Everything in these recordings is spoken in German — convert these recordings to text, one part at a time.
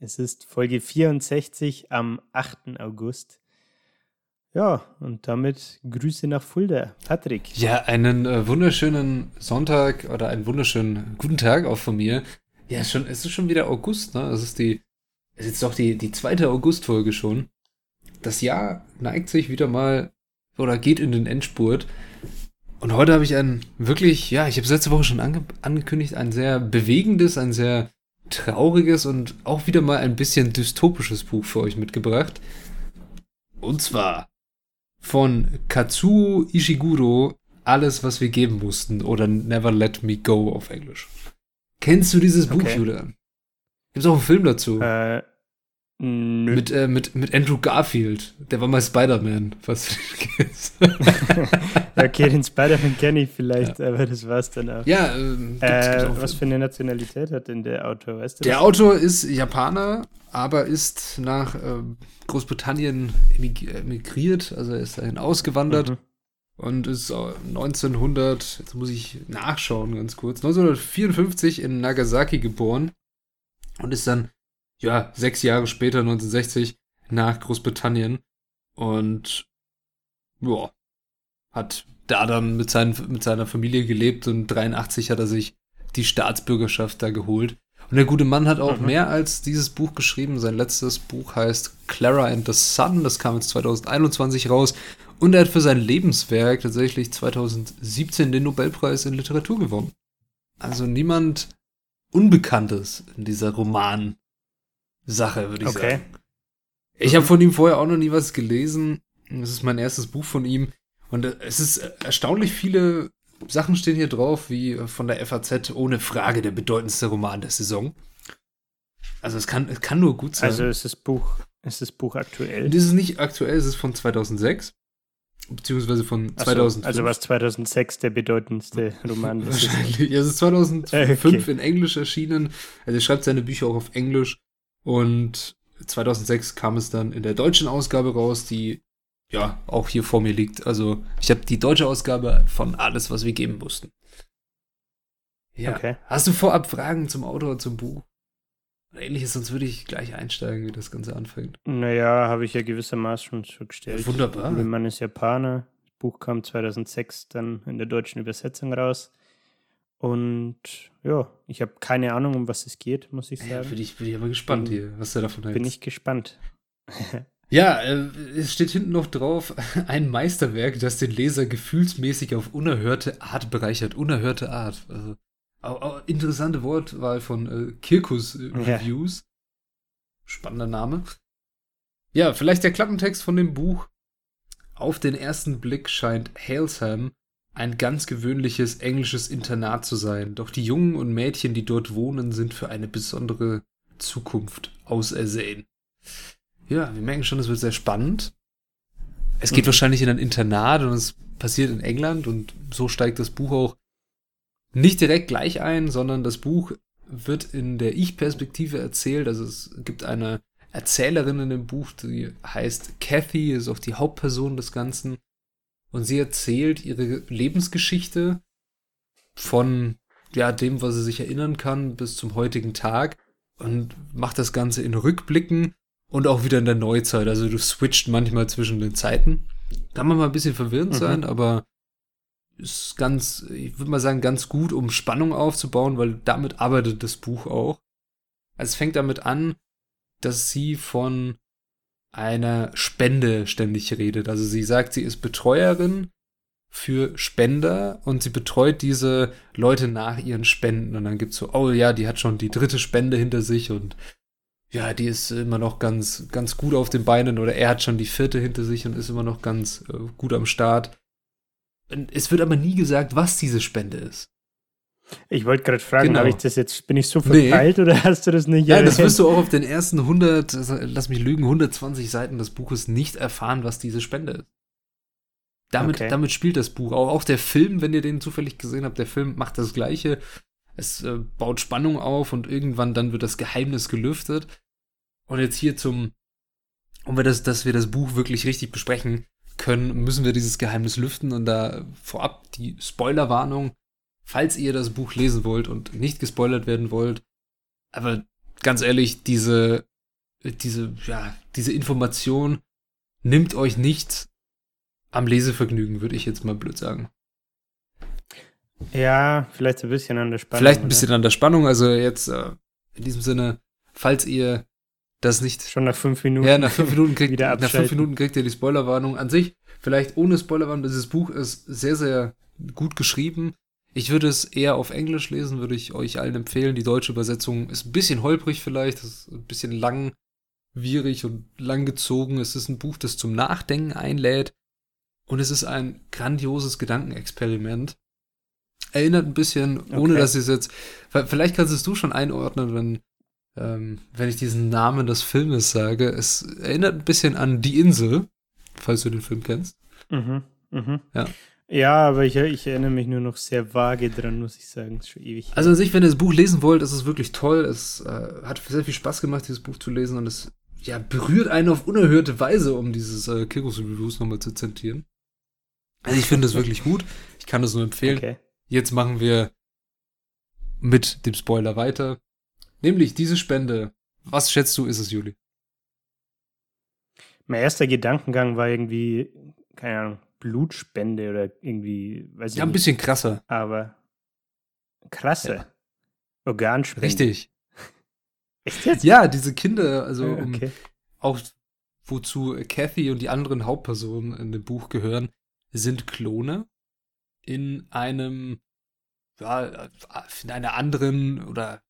Es ist Folge 64 am 8. August. Ja, und damit Grüße nach Fulda. Patrick. Ja, einen äh, wunderschönen Sonntag oder einen wunderschönen guten Tag auch von mir. Ja, schon, es ist schon wieder August, ne? Es ist die, es ist doch die, die zweite Augustfolge schon. Das Jahr neigt sich wieder mal oder geht in den Endspurt. Und heute habe ich ein wirklich, ja, ich habe es letzte Woche schon ange angekündigt, ein sehr bewegendes, ein sehr trauriges und auch wieder mal ein bisschen dystopisches Buch für euch mitgebracht. Und zwar von Katsuo Ishiguro, Alles, was wir geben mussten oder Never Let Me Go auf Englisch. Kennst du dieses Buch, Okay. Julian? Gibt's auch einen Film dazu? Äh, nö. Mit, äh, mit, mit Andrew Garfield. Der war mal Spider-Man, was du kennst. okay, den Spider-Man kenne ich vielleicht, aber das war's dann auch. ja, ähm, gibt's, äh, gibt's auch was für eine Nationalität hat denn der Autor? Weißt du Der das? Autor ist Japaner, aber ist nach ähm, Großbritannien emig- emigriert, also er ist dahin ausgewandert Mhm. und ist äh, 1900, jetzt muss ich nachschauen ganz kurz, 1954 in Nagasaki geboren und ist dann, ja, sechs Jahre später, 1960, nach Großbritannien und, ja, hat da dann mit, seinen, mit seiner Familie gelebt und 83 hat er sich die Staatsbürgerschaft da geholt. Und der gute Mann hat auch Mhm. mehr als dieses Buch geschrieben. Sein letztes Buch heißt Clara and the Sun. Das kam jetzt 2021 raus. Und er hat für sein Lebenswerk tatsächlich 2017 den Nobelpreis in Literatur gewonnen. Also niemand Unbekanntes in dieser Roman-Sache, würde ich Okay. sagen. Ich habe von ihm vorher auch noch nie was gelesen. Das ist mein erstes Buch von ihm. Und äh, es ist erstaunlich viele Sachen stehen hier drauf, wie von der FAZ ohne Frage der bedeutendste Roman der Saison. Also es kann, es kann nur gut sein. Also ist das Buch, ist das Buch aktuell? das ist nicht aktuell, es ist von 2006. Beziehungsweise von so, 2005. Also war 2006 der bedeutendste Roman. Wahrscheinlich. Ja, es ist 2005 Okay. in Englisch erschienen. Also er schreibt seine Bücher auch auf Englisch. Und 2006 kam es dann in der deutschen Ausgabe raus, die ja auch hier vor mir liegt. Also ich habe die deutsche Ausgabe von alles, was wir geben mussten. Ja. Okay. Hast du vorab Fragen zum Autor, zum Buch? Oder ähnliches, sonst würde ich gleich einsteigen, wie das Ganze anfängt. Naja, habe ich ja gewissermaßen schon gestellt. Ja, wunderbar. Der Mann ist Japaner. Das Buch kam 2006 dann in der deutschen Übersetzung raus. Und ja, ich habe keine Ahnung, um was es geht, muss ich Ja, sagen. bin ich, bin ich aber gespannt Bin- hier, was du davon hältst. Bin ich gespannt. Ja, äh, es steht hinten noch drauf, ein Meisterwerk, das den Leser gefühlsmäßig auf unerhörte Art bereichert. Unerhörte Art. Also, au, au, interessante Wortwahl von äh, Kirkus äh, Ja. Reviews. Spannender Name. Ja, vielleicht der Klappentext von dem Buch. Auf den ersten Blick scheint Halesham ein ganz gewöhnliches englisches Internat zu sein. Doch die Jungen und Mädchen, die dort wohnen, sind für eine besondere Zukunft ausersehen. Ja, wir merken schon, es wird sehr spannend. Es geht Mhm. wahrscheinlich in ein Internat und es passiert in England und so steigt das Buch auch nicht direkt gleich ein, sondern das Buch wird in der Ich-Perspektive erzählt. Also es gibt eine Erzählerin in dem Buch, die heißt Kathy, ist auch die Hauptperson des Ganzen. Und sie erzählt ihre Lebensgeschichte von ja, dem, was sie sich erinnern kann, bis zum heutigen Tag und macht das Ganze in Rückblicken und auch wieder in der Neuzeit. Also du switcht manchmal zwischen den Zeiten. Kann man mal ein bisschen verwirrend Mhm. sein, aber ist ganz, ich würde mal sagen, ganz gut, um Spannung aufzubauen, weil damit arbeitet das Buch auch. Also es fängt damit an, dass sie von einer Spende ständig redet. Also sie sagt, sie ist Betreuerin für Spender und sie betreut diese Leute nach ihren Spenden. Und dann gibt's so, oh ja, die hat schon die dritte Spende hinter sich und ja, die ist immer noch ganz, ganz gut auf den Beinen oder er hat schon die vierte hinter sich und ist immer noch ganz äh, gut am Start. Es wird aber nie gesagt, was diese Spende ist. Ich wollte gerade fragen, Genau. habe ich das jetzt, bin ich so Nee. verpeilt oder hast du das nicht Ja, das wirst du auch auf den ersten 100, lass mich lügen, 120 Seiten des Buches nicht erfahren, was diese Spende ist. Damit, Okay. damit spielt das Buch. Auch, auch der Film, wenn ihr den zufällig gesehen habt, der Film macht das Gleiche. Es äh, baut Spannung auf und irgendwann dann wird das Geheimnis gelüftet. Und jetzt hier zum, um wir das, dass wir das Buch wirklich richtig besprechen können, müssen wir dieses Geheimnis lüften und da vorab die Spoilerwarnung, falls ihr das Buch lesen wollt und nicht gespoilert werden wollt. Aber ganz ehrlich, diese, diese, ja, diese Information nimmt euch nicht am Lesevergnügen, würde ich jetzt mal blöd sagen. Ja, vielleicht ein bisschen an der Spannung. Vielleicht ein oder? bisschen an der Spannung, also jetzt äh, in diesem Sinne, falls ihr das nicht Schon nach fünf Minuten. Ja, nach fünf Minuten kriegt, wieder nach fünf. Minuten kriegt ihr die Spoilerwarnung. An sich, vielleicht ohne Spoilerwarnung, dieses Buch ist sehr, sehr gut geschrieben. Ich würde es eher auf Englisch lesen, würde ich euch allen empfehlen. Die deutsche Übersetzung ist ein bisschen holprig vielleicht, ist ein bisschen langwierig und langgezogen. Es ist ein Buch, das zum Nachdenken einlädt. Und es ist ein grandioses Gedankenexperiment. Erinnert ein bisschen, ohne Okay. dass ich es jetzt. Vielleicht kannst es du schon einordnen, wenn, ähm, wenn ich diesen Namen des Filmes sage. Es erinnert ein bisschen an Die Insel, falls du den Film kennst. Mhm, mhm. Ja. Ja, aber ich, ich erinnere mich nur noch sehr vage dran, muss ich sagen. Ist schon ewig. Also an sich, wenn ihr das Buch lesen wollt, ist es wirklich toll. Es äh, hat sehr viel Spaß gemacht, dieses Buch zu lesen und es ja, berührt einen auf unerhörte Weise, um dieses äh, Kirkus Reviews nochmal zu zitieren. Also ich finde es wirklich gut. Ich kann es nur empfehlen. okay. Jetzt machen wir mit dem Spoiler weiter. Nämlich diese Spende. Was schätzt du, ist es, Juli? Mein erster Gedankengang war irgendwie, keine Ahnung, Blutspende oder irgendwie, weiß ich Ja, ein nicht. bisschen krasser. Aber krasse. Ja. Organspende. Richtig. Echt jetzt? Ja, diese Kinder, also Ja, um, okay. auch wozu Kathy und die anderen Hauptpersonen in dem Buch gehören, sind Klone in einem, ja, in einer anderen oder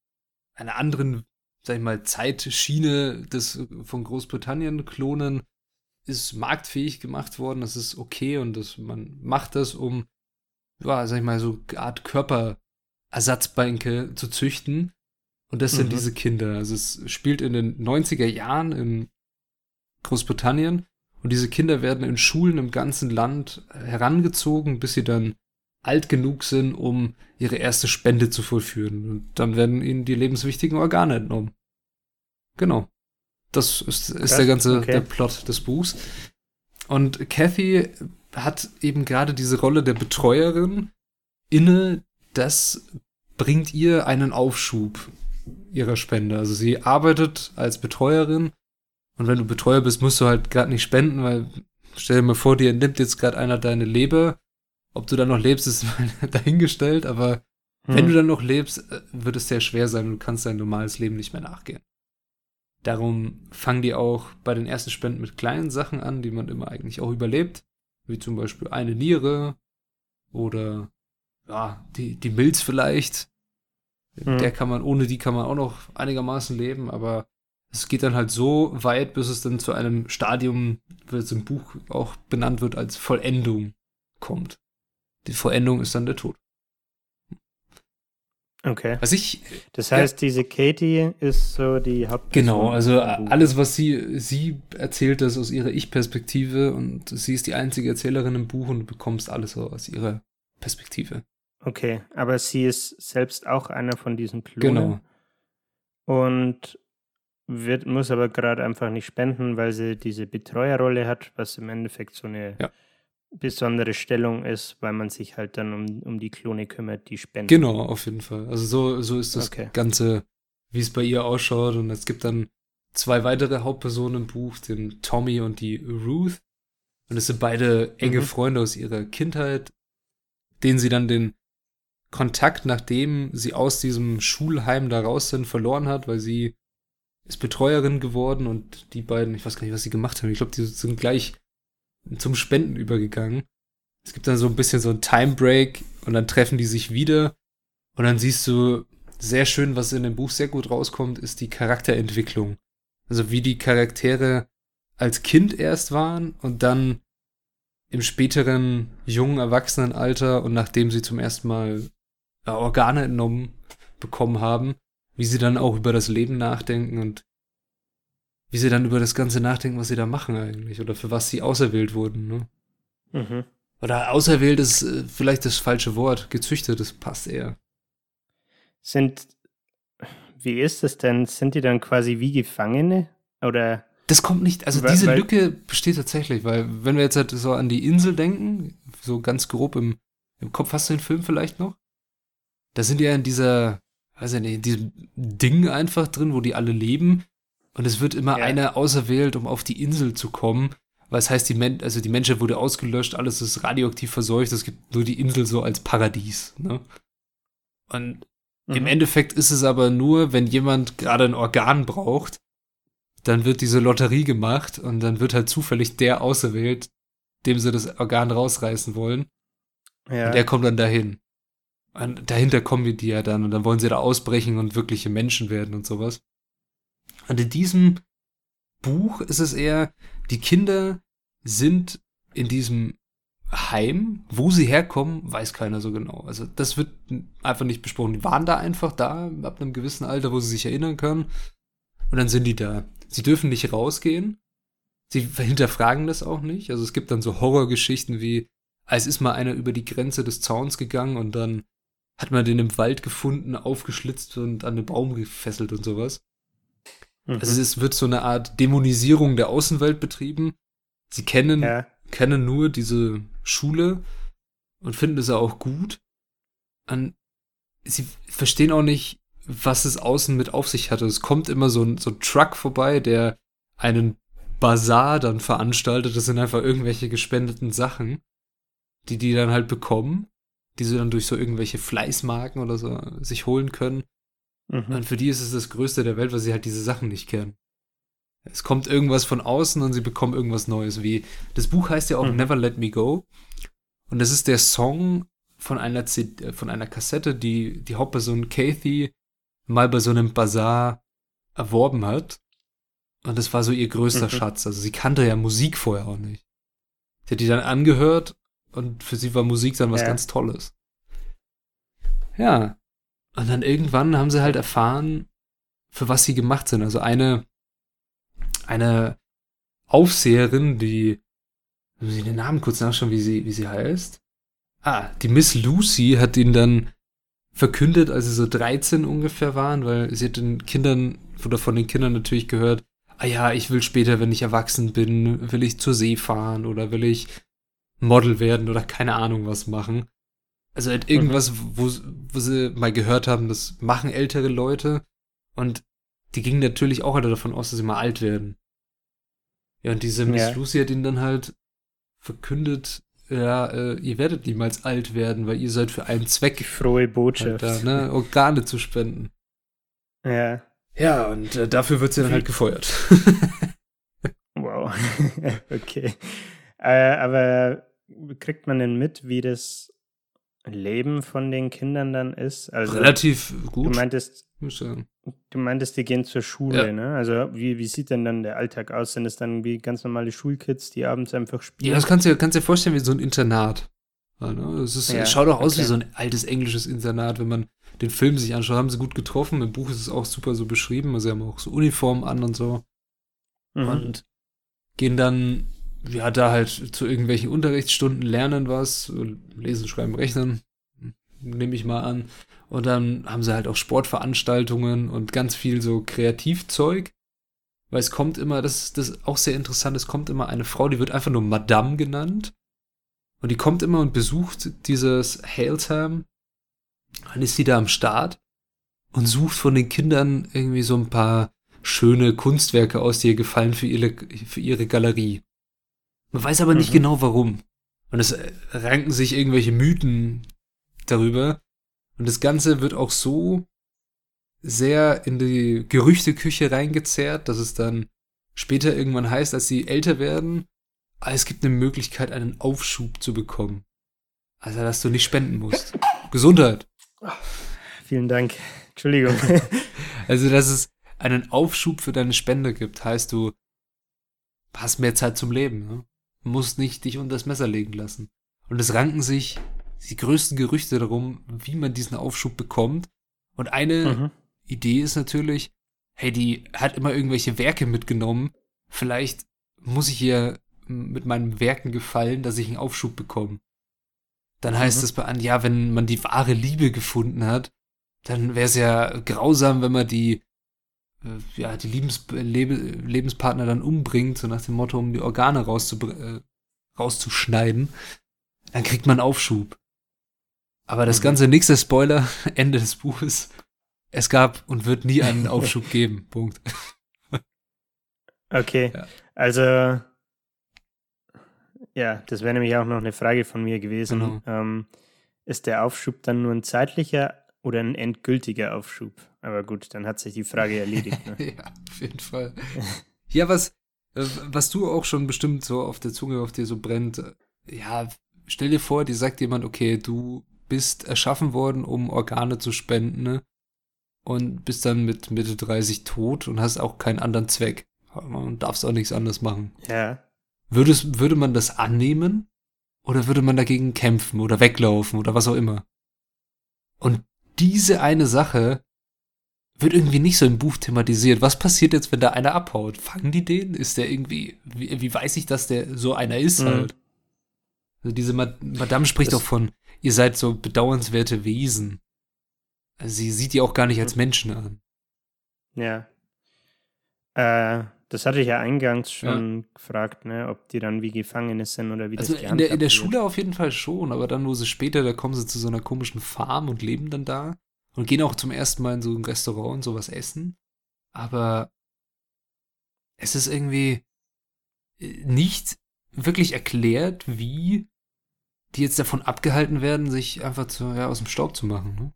einer anderen, sag ich mal, Zeitschiene des von Großbritannien Klonen ist marktfähig gemacht worden. Das ist okay und das, man macht das, um, ja, sag ich mal, so eine Art Körperersatzbänke zu züchten. Und das sind Mhm. diese Kinder. Also es spielt in den 90er Jahren in Großbritannien und diese Kinder werden in Schulen im ganzen Land herangezogen, bis sie dann alt genug sind, um ihre erste Spende zu vollführen. Und dann werden ihnen die lebenswichtigen Organe entnommen. Genau. Das ist, ist der ganze okay. der Plot des Buchs. Und Kathy hat eben gerade diese Rolle der Betreuerin inne. Das bringt ihr einen Aufschub ihrer Spende. Also sie arbeitet als Betreuerin und wenn du Betreuer bist, musst du halt gerade nicht spenden, weil stell dir mal vor, dir nimmt jetzt gerade einer deine Leber. Ob du dann noch lebst, ist mal dahingestellt, aber wenn du Hm. dann noch lebst, äh, wird es sehr schwer sein und du kannst dein normales Leben nicht mehr nachgehen. Darum fangen die auch bei den ersten Spenden mit kleinen Sachen an, die man immer eigentlich auch überlebt, wie zum Beispiel eine Niere oder ja, die, die Milz vielleicht. Hm. Der kann man, ohne die kann man auch noch einigermaßen leben, aber es geht dann halt so weit, bis es dann zu einem Stadium, wie es im Buch auch benannt wird, als Vollendung kommt. Die Vollendung ist dann der Tod. Okay. Was ich Das heißt, diese Katie ist so die Hauptperson. Genau, also Buch. alles, was sie, sie erzählt, das aus ihrer Ich-Perspektive und sie ist die einzige Erzählerin im Buch und du bekommst alles so aus ihrer Perspektive. Okay, aber sie ist selbst auch einer von diesen Klonen. Genau. Und wird, muss aber gerade einfach nicht spenden, weil sie diese Betreuerrolle hat, was im Endeffekt so eine Ja. Besondere Stellung ist, weil man sich halt dann um, um die Klone kümmert, die spenden. Genau, auf jeden Fall. Also so, so ist das Okay. Ganze, wie es bei ihr ausschaut. Und es gibt dann zwei weitere Hauptpersonen im Buch, den Tommy und die Ruth. Und es sind beide enge Mhm. Freunde aus ihrer Kindheit, denen sie dann den Kontakt, nachdem sie aus diesem Schulheim da raus sind, verloren hat, weil sie ist Betreuerin geworden und die beiden, ich weiß gar nicht, was sie gemacht haben. Ich glaube, die sind gleich zum Spenden übergegangen. Es gibt dann so ein bisschen so ein Time Break und dann treffen die sich wieder und dann siehst du sehr schön, was in dem Buch sehr gut rauskommt, ist die Charakterentwicklung. Also wie die Charaktere als Kind erst waren und dann im späteren jungen Erwachsenenalter und nachdem sie zum ersten Mal äh, Organe entnommen bekommen haben, wie sie dann auch über das Leben nachdenken und wie sie dann über das Ganze nachdenken, was sie da machen eigentlich oder für was sie auserwählt wurden. Ne? Mhm. Oder auserwählt ist äh, vielleicht das falsche Wort. Gezüchtet, das passt eher. Sind, wie ist das denn? Sind die dann quasi wie Gefangene? Oder? Das kommt nicht, also weil, diese weil, Lücke besteht tatsächlich, weil wenn wir jetzt halt so an die Insel denken, so ganz grob im, im Kopf, hast du den Film vielleicht noch? Da sind die ja in dieser, weiß ich nicht, in diesem Ding einfach drin, wo die alle leben. Und es wird immer ja. einer auserwählt, um auf die Insel zu kommen. Weil es heißt, die, Men also die Menschheit wurde ausgelöscht, alles ist radioaktiv verseucht, es gibt nur die Insel so als Paradies. Ne? Und mhm. im Endeffekt ist es aber nur, wenn jemand gerade ein Organ braucht, dann wird diese Lotterie gemacht und dann wird halt zufällig der auserwählt, dem sie das Organ rausreißen wollen. Ja. Und der kommt dann dahin. Und dahinter kommen die ja dann und dann wollen sie da ausbrechen und wirkliche Menschen werden und sowas. Und in diesem Buch ist es eher, die Kinder sind in diesem Heim, wo sie herkommen, weiß keiner so genau. Also das wird einfach nicht besprochen. Die waren da einfach da, ab einem gewissen Alter, wo sie sich erinnern können. Und dann sind die da. Sie dürfen nicht rausgehen. Sie hinterfragen das auch nicht. Also es gibt dann so Horrorgeschichten wie, als ist mal einer über die Grenze des Zauns gegangen und dann hat man den im Wald gefunden, aufgeschlitzt und an den Baum gefesselt und sowas. Mhm. Also es wird so eine Art Dämonisierung der Außenwelt betrieben. Sie kennen, ja. kennen nur diese Schule und finden es auch gut. Und sie verstehen auch nicht, was es außen mit auf sich hatte. Es kommt immer so ein, so ein Truck vorbei, der einen Bazar dann veranstaltet. Das sind einfach irgendwelche gespendeten Sachen, die die dann halt bekommen, die sie dann durch so irgendwelche Fleißmarken oder so sich holen können. Mhm. Und für die ist es das Größte der Welt, weil sie halt diese Sachen nicht kennen. Es kommt irgendwas von außen und sie bekommen irgendwas Neues. Wie das Buch heißt ja auch mhm. Never Let Me Go. Und das ist der Song von einer CD, äh, von einer Kassette, die die Hauptperson Kathy mal bei so einem Bazar erworben hat. Und das war so ihr größter mhm. Schatz. Also sie kannte ja Musik vorher auch nicht. Sie hat die dann angehört und für sie war Musik dann was ja. ganz Tolles. Ja. Und dann irgendwann haben sie halt erfahren, für was sie gemacht sind. Also eine, eine Aufseherin, die, muss ich den Namen kurz nachschauen, wie sie, wie sie heißt. Ah, die Miss Lucy hat ihn dann verkündet, als sie so 13 ungefähr waren, weil sie hat den Kindern, oder von den Kindern natürlich gehört, ah ja, ich will später, wenn ich erwachsen bin, will ich zur See fahren oder will ich Model werden oder keine Ahnung was machen. Also halt irgendwas, wo, wo sie mal gehört haben, das machen ältere Leute. Und die gingen natürlich auch alle davon aus, dass sie mal alt werden. Ja, und diese Miss ja. Lucy hat ihnen dann halt verkündet, ja, äh, ihr werdet niemals alt werden, weil ihr seid für einen Zweck. Frohe Botschaft. Halt da, ne, Organe zu spenden. Ja. Ja, und äh, dafür wird sie dann halt gefeuert. wow. okay. Äh, aber kriegt man denn mit, wie das Leben von den Kindern dann ist? Also, Relativ gut. Du meintest, du meintest, die gehen zur Schule, ja. ne? Also wie, wie sieht denn dann der Alltag aus? Sind es dann wie ganz normale Schulkids, die abends einfach spielen? Ja, das kannst du, kannst dir vorstellen wie so ein Internat. Ja, ne? Das ist, ja, schaut auch aus okay. wie so ein altes englisches Internat, wenn man den Film sich anschaut. Haben sie gut getroffen. Im Buch ist es auch super so beschrieben. Also sie haben auch so Uniformen an und so. Mhm. Und gehen dann ja, da halt zu irgendwelchen Unterrichtsstunden lernen was, lesen, schreiben, rechnen, nehme ich mal an. Und dann haben sie halt auch Sportveranstaltungen und ganz viel so Kreativzeug. Weil es kommt immer, das, das ist auch sehr interessant, es kommt immer eine Frau, die wird einfach nur Madame genannt. Und die kommt immer und besucht dieses Hailsham. Dann ist sie da am Start und sucht von den Kindern irgendwie so ein paar schöne Kunstwerke aus, die ihr gefallen für ihre, für ihre Galerie. Man weiß aber nicht mhm. genau warum. Und es ranken sich irgendwelche Mythen darüber. Und das Ganze wird auch so sehr in die Gerüchteküche reingezerrt, dass es dann später irgendwann heißt, als sie älter werden, es gibt eine Möglichkeit, einen Aufschub zu bekommen. Also, dass du nicht spenden musst. Gesundheit. Vielen Dank. Entschuldigung. also, dass es einen Aufschub für deine Spende gibt, heißt du hast mehr Zeit zum Leben. Ne? Musst nicht dich unter das Messer legen lassen. Und es ranken sich die größten Gerüchte darum, wie man diesen Aufschub bekommt. Und eine mhm. Idee ist natürlich, hey, die hat immer irgendwelche Werke mitgenommen. Vielleicht muss ich ihr mit meinen Werken gefallen, dass ich einen Aufschub bekomme. Dann heißt mhm. es bei an, ja, wenn man die wahre Liebe gefunden hat, dann wäre es ja grausam, wenn man die, ja, die Lebens Lebe Lebenspartner dann umbringt, so nach dem Motto, um die Organe äh, rauszuschneiden. Dann kriegt man Aufschub. Aber das mhm. Ganze, nächster Spoiler, Ende des Buches. Es gab und wird nie einen Aufschub geben. Punkt. Okay. Ja. Also, ja, das wäre nämlich auch noch eine Frage von mir gewesen. Genau. Ähm, ist der Aufschub dann nur ein zeitlicher oder ein endgültiger Aufschub? Aber gut, dann hat sich die Frage erledigt. Ne? ja, auf jeden Fall. ja, was, äh, was du auch schon bestimmt so auf der Zunge auf dir so brennt, äh, ja, stell dir vor, dir sagt jemand, okay, du bist erschaffen worden, um Organe zu spenden, ne? Und bist dann mit Mitte 30 tot und hast auch keinen anderen Zweck. Man darfst auch nichts anderes machen. Ja. Würdest, würde man das annehmen? Oder würde man dagegen kämpfen oder weglaufen oder was auch immer? Und diese eine Sache wird irgendwie nicht so im Buch thematisiert. Was passiert jetzt, wenn da einer abhaut? Fangen die den? Ist der irgendwie, wie, wie weiß ich, dass der so einer ist mhm. halt? Also diese Madame spricht das, auch von, ihr seid so bedauernswerte Wesen. Also sie sieht die auch gar nicht als mhm. Menschen an. Ja. Äh, das hatte ich ja eingangs schon ja. gefragt, ne, ob die dann wie Gefangene sind oder wie also das in der, in der Schule auf jeden Fall schon, aber dann, wo sie später, da kommen sie zu so einer komischen Farm und leben dann da und gehen auch zum ersten Mal in so ein Restaurant und sowas essen. Aber es ist irgendwie äh, nicht wirklich erklärt, wie die jetzt davon abgehalten werden, sich einfach zu, ja, aus dem Staub zu machen.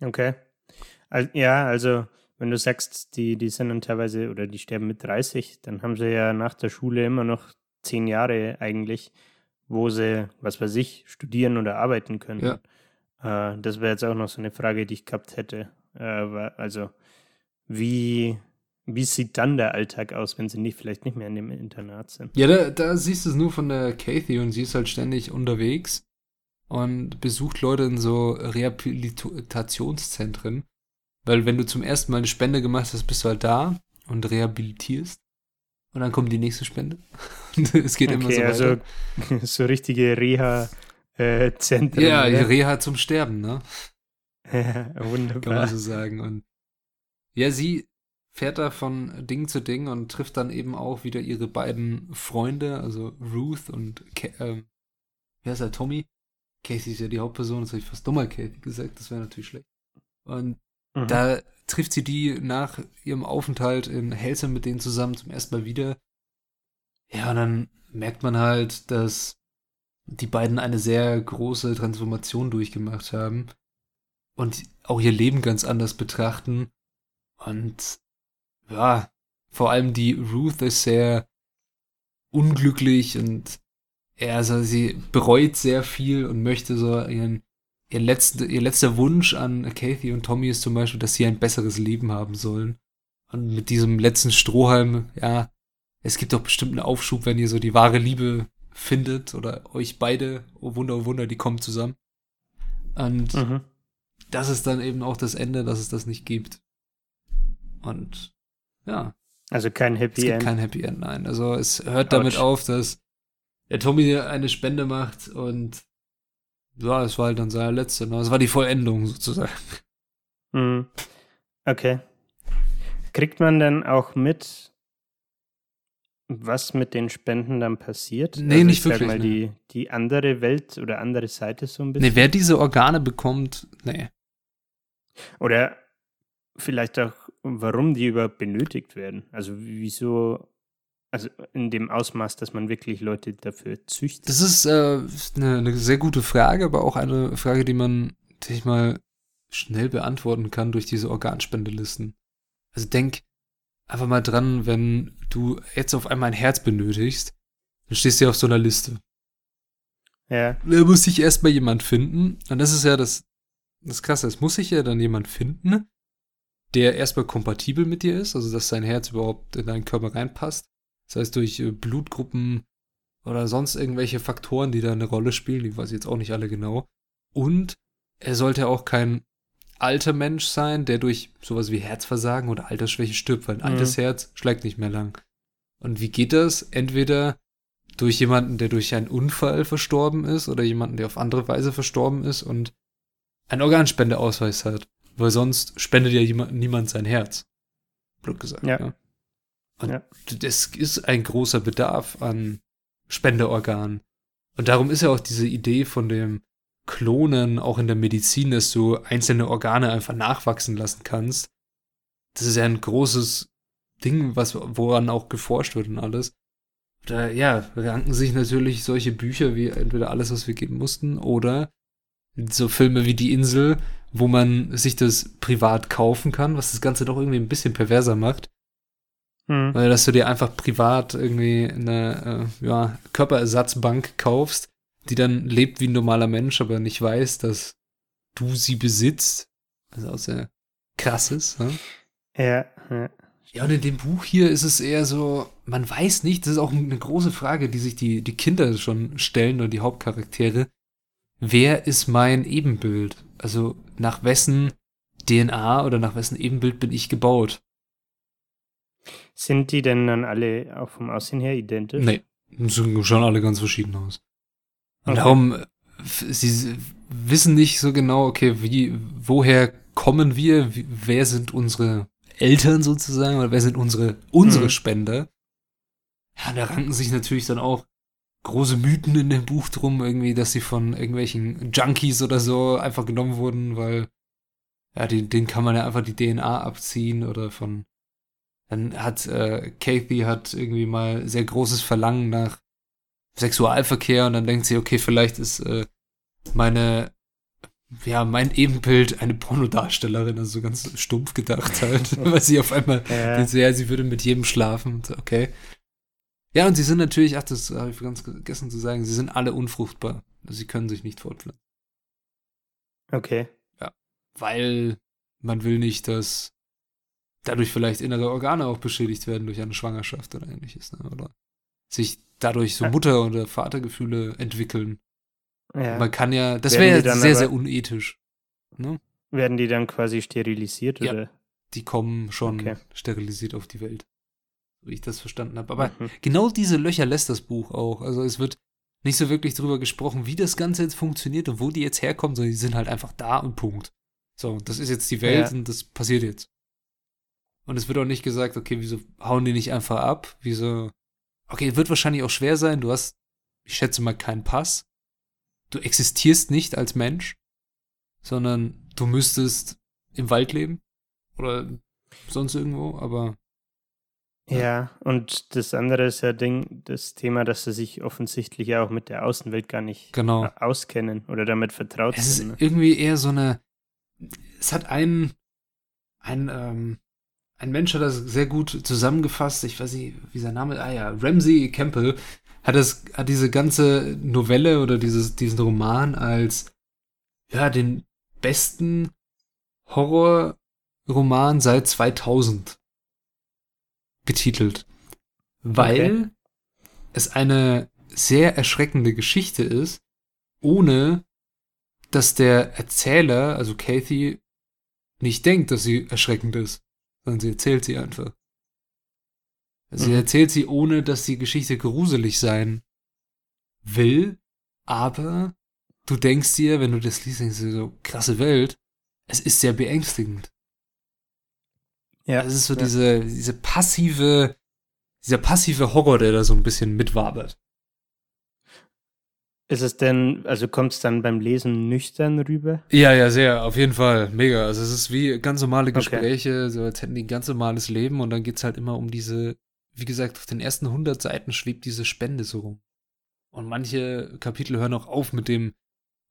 Ne? Okay. ja, also wenn du sagst, die, die sind dann teilweise oder die sterben mit 30, dann haben sie ja nach der Schule immer noch zehn Jahre eigentlich, wo sie, was weiß ich, studieren oder arbeiten können. Ja. Äh, das wäre jetzt auch noch so eine Frage, die ich gehabt hätte. Äh, also, wie, wie sieht dann der Alltag aus, wenn sie nicht, vielleicht nicht mehr in dem Internat sind? Ja, da, da siehst du es nur von der Kathy und sie ist halt ständig unterwegs und besucht Leute in so Rehabilitationszentren. Weil wenn du zum ersten Mal eine Spende gemacht hast, bist du halt da und rehabilitierst. Und dann kommt die nächste Spende. es geht okay, immer so weiter. Also so richtige Reha-Zentren. Äh, ja, oder? Reha zum Sterben, ne? Ja, wunderbar. Kann man so sagen. Und ja, sie fährt da von Ding zu Ding und trifft dann eben auch wieder ihre beiden Freunde, also Ruth und Ke ähm, wer ist er, Tommy? Casey ist ja die Hauptperson, das habe ich fast dummer Casey gesagt, das wäre natürlich schlecht. Und mhm. da trifft sie die nach ihrem Aufenthalt in Helsam mit denen zusammen zum ersten Mal wieder. Ja, und dann merkt man halt, dass die beiden eine sehr große Transformation durchgemacht haben und auch ihr Leben ganz anders betrachten. Und ja, vor allem die Ruth ist sehr unglücklich und er, also sie bereut sehr viel und möchte so ihren, ihr, letzte, ihr letzter Wunsch an Kathy und Tommy ist zum Beispiel, dass sie ein besseres Leben haben sollen. Und mit diesem letzten Strohhalm, ja, es gibt doch bestimmt einen Aufschub, wenn ihr so die wahre Liebe findet oder euch beide, oh Wunder, oh Wunder, die kommen zusammen. Und mhm. das ist dann eben auch das Ende, dass es das nicht gibt. Und ja. Also kein Happy es gibt End. Kein Happy End, nein. Also es hört Ouch. damit auf, dass der Tommy eine Spende macht und ja, es war halt dann seine letzte. Ne? Es war die Vollendung sozusagen. Mhm. Okay. Kriegt man denn auch mit, was mit den Spenden dann passiert? Nee, also nicht wirklich. mal ne. die, die andere Welt oder andere Seite so ein bisschen. Nee, wer diese Organe bekommt, nee. Oder vielleicht auch, warum die überhaupt benötigt werden. Also wieso, also in dem Ausmaß, dass man wirklich Leute dafür züchtet. Das ist äh, eine, eine, sehr gute Frage, aber auch eine Frage, die man sich mal schnell beantworten kann durch diese Organspendelisten. Also denk einfach mal dran, wenn du jetzt auf einmal ein Herz benötigst, dann stehst du ja auf so einer Liste. Ja. Da muss sich erstmal jemand finden. Und das ist ja das, das Krasse. Es muss sich ja dann jemand finden, der erstmal kompatibel mit dir ist, also dass sein Herz überhaupt in deinen Körper reinpasst. Das heißt, durch äh, Blutgruppen oder sonst irgendwelche Faktoren, die da eine Rolle spielen, die weiß ich jetzt auch nicht alle genau. Und er sollte auch kein alter Mensch sein, der durch sowas wie Herzversagen oder Altersschwäche stirbt, weil ein mhm. altes Herz schlägt nicht mehr lang. Und wie geht das? Entweder durch jemanden, der durch einen Unfall verstorben ist oder jemanden, der auf andere Weise verstorben ist und einen Organspendeausweis hat. Weil sonst spendet ja jemand, niemand sein Herz. Blöd gesagt. Ja. ja. Und ja. das ist ein großer Bedarf an Spendeorganen. Und darum ist ja auch diese Idee von dem Klonen auch in der Medizin, dass du einzelne Organe einfach nachwachsen lassen kannst. Das ist ja ein großes Ding, was, woran auch geforscht wird und alles. Da, ja, ranken sich natürlich solche Bücher wie entweder alles, was wir geben mussten, oder so Filme wie Die Insel, wo man sich das privat kaufen kann, was das Ganze doch irgendwie ein bisschen perverser macht. Hm. Weil, dass du dir einfach privat irgendwie eine äh, ja, Körperersatzbank kaufst, die dann lebt wie ein normaler Mensch, aber nicht weiß, dass du sie besitzt. Was auch sehr krass ist. Ne? Ja, ja. Ja, und in dem Buch hier ist es eher so, man weiß nicht, das ist auch eine große Frage, die sich die, die Kinder schon stellen oder die Hauptcharaktere. Wer ist mein Ebenbild? Also nach wessen DNA oder nach wessen Ebenbild bin ich gebaut? Sind die denn dann alle auch vom Aussehen her identisch? Nee, sehen schon alle ganz verschieden aus. Und okay. darum, sie wissen nicht so genau, okay, wie, woher kommen wir, wie, wer sind unsere Eltern sozusagen, oder wer sind unsere, unsere mhm. Spender? Ja, da ranken sich natürlich dann auch große Mythen in dem Buch drum, irgendwie, dass sie von irgendwelchen Junkies oder so einfach genommen wurden, weil, ja, den, den kann man ja einfach die DNA abziehen oder von, dann hat, äh, Kathy hat irgendwie mal sehr großes Verlangen nach Sexualverkehr und dann denkt sie, okay, vielleicht ist äh, meine, ja, mein Ebenbild eine Pornodarstellerin, also so ganz stumpf gedacht halt, weil sie auf einmal, ja. denkt so, ja, sie würde mit jedem schlafen, so, okay. Ja, und sie sind natürlich, ach, das habe ich ganz vergessen zu sagen, sie sind alle unfruchtbar. Also sie können sich nicht fortpflanzen. Okay. Ja, weil man will nicht, dass dadurch vielleicht innere Organe auch beschädigt werden durch eine Schwangerschaft oder ähnliches, ne? oder sich dadurch so Mutter- oder Vatergefühle entwickeln. Ja. Man kann ja, das wäre ja sehr, sehr unethisch. Ne? Werden die dann quasi sterilisiert ja, oder? Die kommen schon okay. sterilisiert auf die Welt. Wie ich das verstanden habe. Aber mhm. genau diese Löcher lässt das Buch auch. Also es wird nicht so wirklich drüber gesprochen, wie das Ganze jetzt funktioniert und wo die jetzt herkommen, sondern die sind halt einfach da und Punkt. So, das ist jetzt die Welt ja. und das passiert jetzt. Und es wird auch nicht gesagt, okay, wieso hauen die nicht einfach ab? Wieso Okay, wird wahrscheinlich auch schwer sein. Du hast, ich schätze mal, keinen Pass. Du existierst nicht als Mensch, sondern du müsstest im Wald leben oder sonst irgendwo, aber. Ja, ja und das andere ist ja Ding, das Thema, dass sie sich offensichtlich ja auch mit der Außenwelt gar nicht genau. auskennen oder damit vertraut es sind. Es ist ne? irgendwie eher so eine. Es hat einen, ein, ähm, ein Mensch hat das sehr gut zusammengefasst. Ich weiß nicht, wie sein Name ist. Ah ja, Ramsey Campbell hat das, hat diese ganze Novelle oder dieses, diesen Roman als, ja, den besten Horrorroman seit 2000 betitelt. Weil okay. es eine sehr erschreckende Geschichte ist, ohne dass der Erzähler, also Kathy, nicht denkt, dass sie erschreckend ist sondern sie erzählt sie einfach. Sie mhm. erzählt sie, ohne dass die Geschichte gruselig sein will, aber du denkst dir, wenn du das liest, denkst du so, krasse Welt, es ist sehr beängstigend. Ja. Es ist so ja. diese, diese passive, dieser passive Horror, der da so ein bisschen mitwabert. Ist es denn, also kommt es dann beim Lesen nüchtern rüber? Ja, ja, sehr, auf jeden Fall. Mega. Also es ist wie ganz normale Gespräche, okay. so als hätten die ein ganz normales Leben und dann geht es halt immer um diese, wie gesagt, auf den ersten 100 Seiten schwebt diese Spende so rum. Und manche Kapitel hören auch auf mit dem,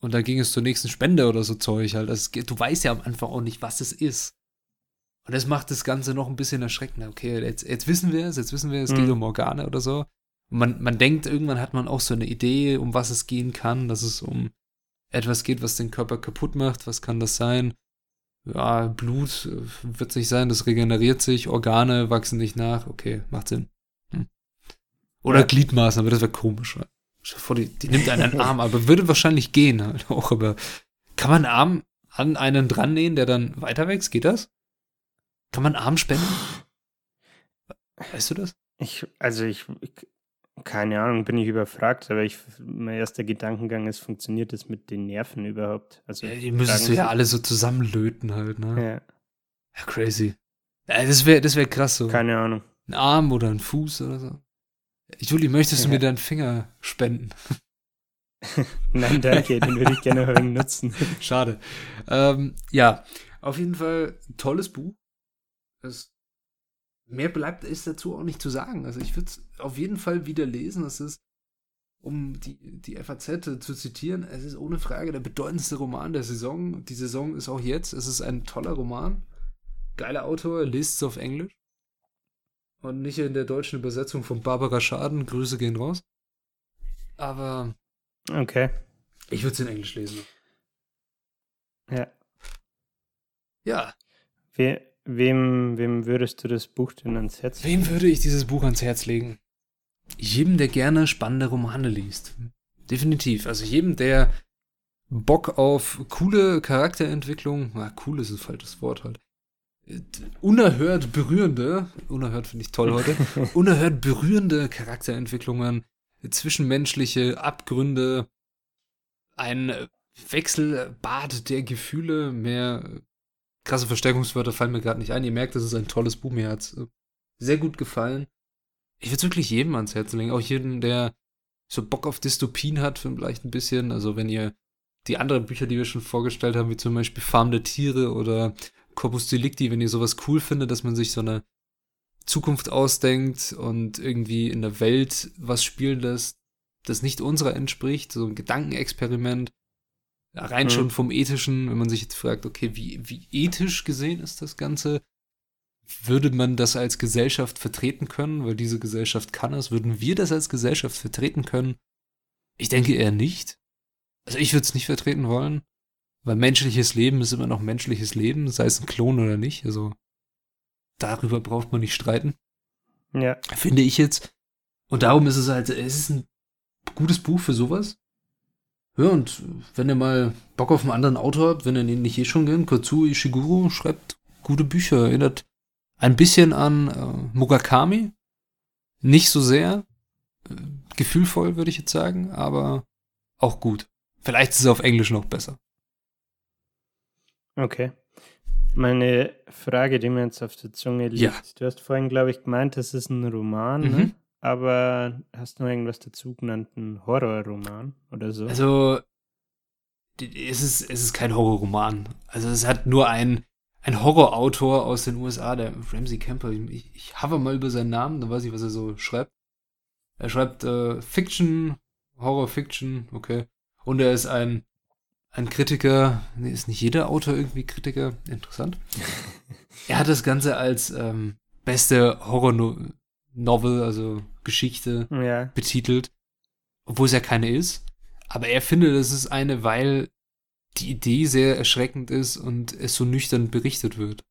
und da ging es zur nächsten Spende oder so Zeug halt. Also du weißt ja am Anfang auch nicht, was es ist. Und das macht das Ganze noch ein bisschen erschreckender. Okay, jetzt, jetzt wissen wir es, jetzt wissen wir, es mhm. geht um Organe oder so. Und man, man denkt, irgendwann hat man auch so eine Idee, um was es gehen kann, dass es um etwas geht, was den Körper kaputt macht. Was kann das sein? Ja, Blut äh, wird es nicht sein, das regeneriert sich, Organe wachsen nicht nach. Okay, macht Sinn. Hm. Oder Ja. Gliedmaßen, aber das wäre komisch. vor, die, die nimmt einen Arm, aber würde wahrscheinlich gehen halt auch. Aber kann man einen Arm an einen dran nähen, der dann weiter wächst? Geht das? Kann man einen Arm spenden? Weißt du das? Ich, also ich, ich, keine Ahnung, bin ich überfragt, aber ich, mein erster Gedankengang ist, funktioniert das mit den Nerven überhaupt? Also Ja, die müsstest du ja alle so zusammenlöten halt, ne? Ja, Ja, crazy. Ja, das wäre das wär krass so. keine Ahnung. Ein Arm oder ein Fuß oder so. Juli, möchtest du mir deinen Finger spenden? Nein, danke, den würde ich gerne wenig nutzen. Schade. Ähm, ja, auf jeden Fall tolles Buch. Es, mehr bleibt ist dazu auch nicht zu sagen. Also ich würde es auf jeden Fall wieder lesen. Es ist, um die, die FAZ zu zitieren, es ist ohne Frage der bedeutendste Roman der Saison. Die Saison ist auch jetzt. Es ist ein toller Roman. Geiler Autor, liest es auf Englisch. Und nicht in der deutschen Übersetzung von Barbara Schaden. Grüße gehen raus. Aber Okay, ich würde es in Englisch lesen. ja. Ja, We, wem, wem würdest du das Buch denn ans Herz Wem würde ich dieses Buch ans Herz legen? Jedem, der gerne spannende Romane liest. Definitiv. Also jedem, der Bock auf coole Charakterentwicklung, na, cool ist ein falsches Wort halt. Unerhört berührende, unerhört finde ich toll heute, unerhört berührende Charakterentwicklungen, zwischenmenschliche Abgründe, ein Wechselbad der Gefühle, mehr krasse Verstärkungswörter fallen mir gerade nicht ein. Ihr merkt, das ist ein tolles Buch. Mir hat's äh, sehr gut gefallen. Ich würde es wirklich jedem ans Herz legen. Auch jedem, der so Bock auf Dystopien hat, vielleicht ein bisschen. Also wenn ihr die anderen Bücher, die wir schon vorgestellt haben, wie zum Beispiel Farm der Tiere oder Corpus Delicti, wenn ihr sowas cool findet, dass man sich so eine Zukunft ausdenkt und irgendwie in der Welt was spielen lässt, das nicht unserer entspricht, so ein Gedankenexperiment. Rein Mhm. schon vom Ethischen, wenn man sich jetzt fragt, okay, wie, wie ethisch gesehen ist das Ganze? Würde man das als Gesellschaft vertreten können? Weil diese Gesellschaft kann es. Würden wir das als Gesellschaft vertreten können? Ich denke eher nicht. Also ich würde es nicht vertreten wollen, weil menschliches Leben ist immer noch menschliches Leben, sei es ein Klon oder nicht. Also darüber braucht man nicht streiten Ja, finde ich jetzt. Und darum ist es halt, es ist ein gutes Buch für sowas. Ja, und wenn ihr mal Bock auf einen anderen Autor habt, wenn ihr ihn nicht eh schon kennt, Kazuo Ishiguro schreibt gute Bücher, erinnert ein bisschen an äh, Murakami. Nicht so sehr. Äh, gefühlvoll, würde ich jetzt sagen, aber auch gut. Vielleicht ist es auf Englisch noch besser. okay. Meine Frage, die mir jetzt auf der Zunge liegt. Ja. Du hast vorhin, glaube ich, gemeint, das ist ein Roman, Mhm. ne? Aber hast du noch irgendwas dazu genannt, ein Horrorroman oder so? Also, es ist, es ist kein Horrorroman. Also, es hat nur ein, ein Horrorautor aus den USA, der Ramsey Camper. Ich, ich hover mal über seinen Namen, dann weiß ich, was er so schreibt. Er schreibt äh, Fiction, Horror-Fiction, okay. Und er ist ein, ein Kritiker. Nee, ist nicht jeder Autor irgendwie Kritiker? Interessant. er hat das Ganze als ähm, beste Horror-Novel, also Geschichte, ja, betitelt, obwohl es ja keine ist. Aber er findet, es ist eine, weil die Idee sehr erschreckend ist und es so nüchtern berichtet wird.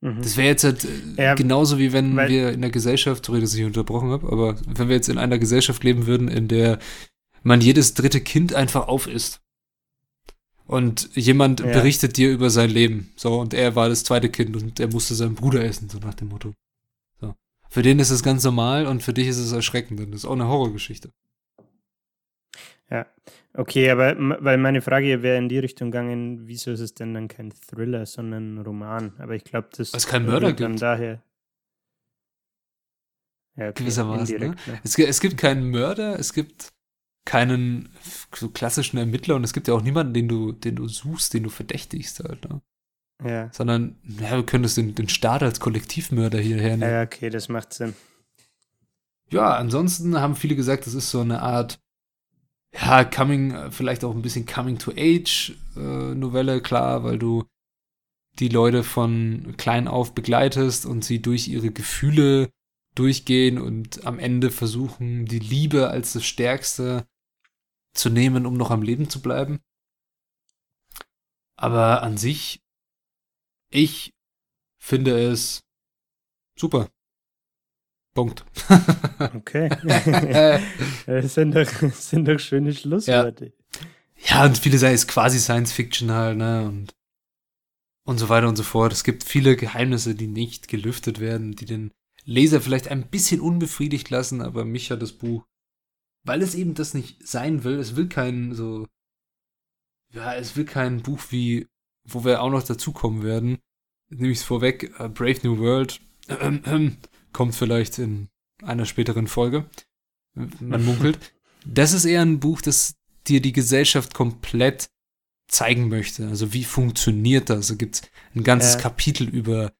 mhm. Das wäre jetzt halt äh, Ja, genauso wie wenn wir in der Gesellschaft, sorry, dass ich unterbrochen habe, aber wenn wir jetzt in einer Gesellschaft leben würden, in der man jedes dritte Kind einfach aufisst. Und jemand Ja. berichtet dir über sein Leben. So, und er war das zweite Kind und er musste seinen Bruder essen, so nach dem Motto. Für den ist es ganz normal und für dich ist es erschreckend. Und das ist auch eine Horrorgeschichte. Ja, okay, aber weil meine Frage wäre in die Richtung gegangen, wieso ist es denn dann kein Thriller, sondern ein Roman? Aber ich glaube, das es keinen Mörder dann gibt. daher. Ja, okay, Gewissermaßen, ne? ne? Es, es gibt keinen Mörder, es gibt keinen so klassischen Ermittler und es gibt ja auch niemanden, den du, den du suchst, den du verdächtigst halt, ne? Ja. Sondern, ja, du könntest den, den Staat als Kollektivmörder hierher nehmen. ja, okay, das macht Sinn. Ja, ansonsten haben viele gesagt, das ist so eine Art, ja, Coming, äh, vielleicht auch ein bisschen Coming-to-Age-Novelle, klar, weil du die Leute von klein auf begleitest und sie durch ihre Gefühle durchgehen und am Ende versuchen, die Liebe als das Stärkste zu nehmen, um noch am Leben zu bleiben. Aber an sich, ich finde es super. Punkt. Okay. das sind doch, das sind doch schöne Schlussworte. Ja. ja, und viele sagen, es ist quasi Science Fiction halt, ne? Und, und so weiter und so fort. Es gibt viele Geheimnisse, die nicht gelüftet werden, die den Leser vielleicht ein bisschen unbefriedigt lassen, aber mich hat das Buch, weil es eben das nicht sein will, es will kein so, ja, es will kein Buch wie, wo wir auch noch dazukommen werden, nehme ich es vorweg, uh, Brave New World, äh, äh, kommt vielleicht in einer späteren Folge, man munkelt. Das ist eher ein Buch, das dir die Gesellschaft komplett zeigen möchte. Also wie funktioniert das? Da gibt es ein ganzes äh. Kapitel über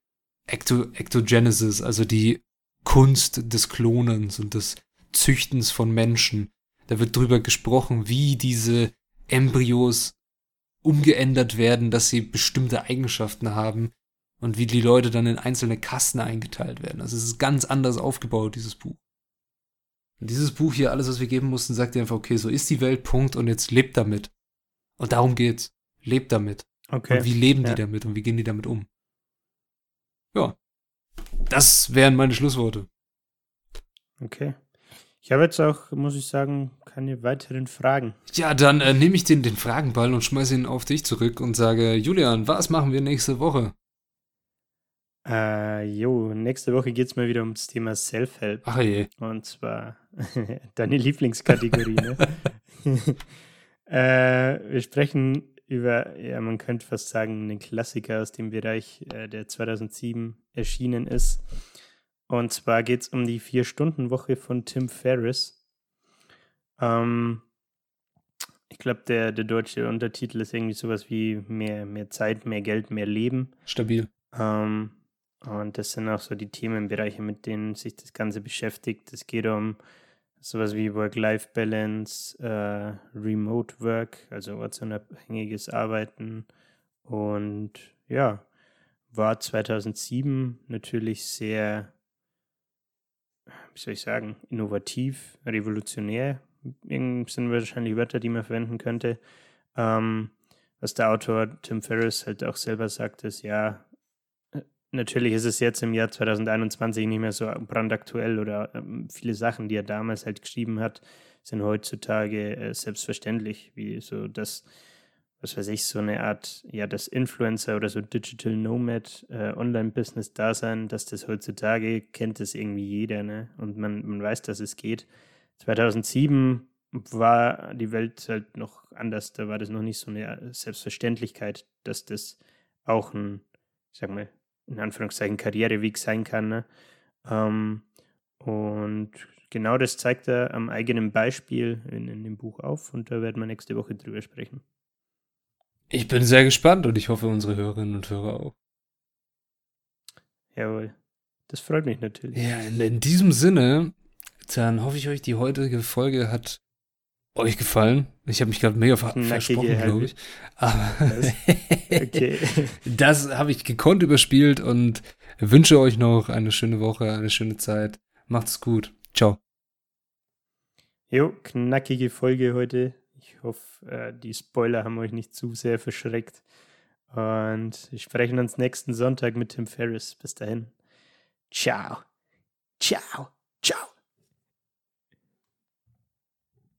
Ecto Ectogenesis, also die Kunst des Klonens und des Züchtens von Menschen. Da wird drüber gesprochen, wie diese Embryos umgeändert werden, dass sie bestimmte Eigenschaften haben und wie die Leute dann in einzelne Kasten eingeteilt werden. Also es ist ganz anders aufgebaut, dieses Buch. Und dieses Buch hier, alles, was wir geben mussten, sagt dir einfach, okay, so ist die Welt, Punkt, und jetzt lebt damit. Und darum geht's. Lebt damit. Okay. Und wie leben ja. die damit und wie gehen die damit um? Ja. Das wären meine Schlussworte. Okay. Ich habe jetzt auch, muss ich sagen, keine weiteren Fragen. Ja, dann äh, nehme ich den, den Fragenball und schmeiße ihn auf dich zurück und sage, Julian, was machen wir nächste Woche? Äh, jo, nächste Woche geht es mal wieder ums Thema Self-Help. Ach je. Und zwar deine Lieblingskategorie, ne? äh, wir sprechen über, ja, man könnte fast sagen, einen Klassiker aus dem Bereich, äh, der 2007 erschienen ist. Und zwar geht es um die Vier-Stunden-Woche von Tim Ferriss. Ähm, ich glaube, der, der deutsche Untertitel ist irgendwie sowas wie mehr, mehr Zeit, mehr Geld, mehr Leben. Stabil. Ähm, und das sind auch so die Themenbereiche, mit denen sich das Ganze beschäftigt. Es geht um sowas wie Work-Life-Balance, äh, Remote Work, also ortsunabhängiges Arbeiten. Und ja, war 2007 natürlich sehr, wie soll ich sagen, innovativ, revolutionär. Sind wahrscheinlich Wörter, die man verwenden könnte. Ähm, was der Autor Tim Ferriss halt auch selber sagt, ist, ja, Natürlich ist es jetzt im Jahr 2021 nicht mehr so brandaktuell oder ähm, viele Sachen, die er damals halt geschrieben hat, sind heutzutage äh, selbstverständlich, wie so das, was weiß ich, so eine Art, ja, das Influencer oder so Digital Nomad äh, Online-Business da sein, dass das heutzutage kennt es irgendwie jeder, ne? Und man, man weiß, dass es geht. 2007 war die Welt halt noch anders, da war das noch nicht so eine Selbstverständlichkeit, dass das auch ein, ich sag mal, in Anführungszeichen Karriereweg sein kann. Ne? Ähm, und genau das zeigt er am eigenen Beispiel in, in dem Buch auf und da werden wir nächste Woche drüber sprechen. Ich bin sehr gespannt und ich hoffe, unsere Hörerinnen und Hörer auch. Jawohl. Das freut mich natürlich. Ja, in, in diesem Sinne, dann hoffe ich euch, die heutige Folge hat euch gefallen. Ich habe mich gerade mega ver versprochen, glaube ich. Aber das, okay. das habe ich gekonnt überspielt und wünsche euch noch eine schöne Woche, eine schöne Zeit. Macht's gut. Ciao. Jo, knackige Folge heute. Ich hoffe, äh, die Spoiler haben euch nicht zu sehr verschreckt. Und wir sprechen uns nächsten Sonntag mit Tim Ferriss. Bis dahin. Ciao. Ciao. Ciao.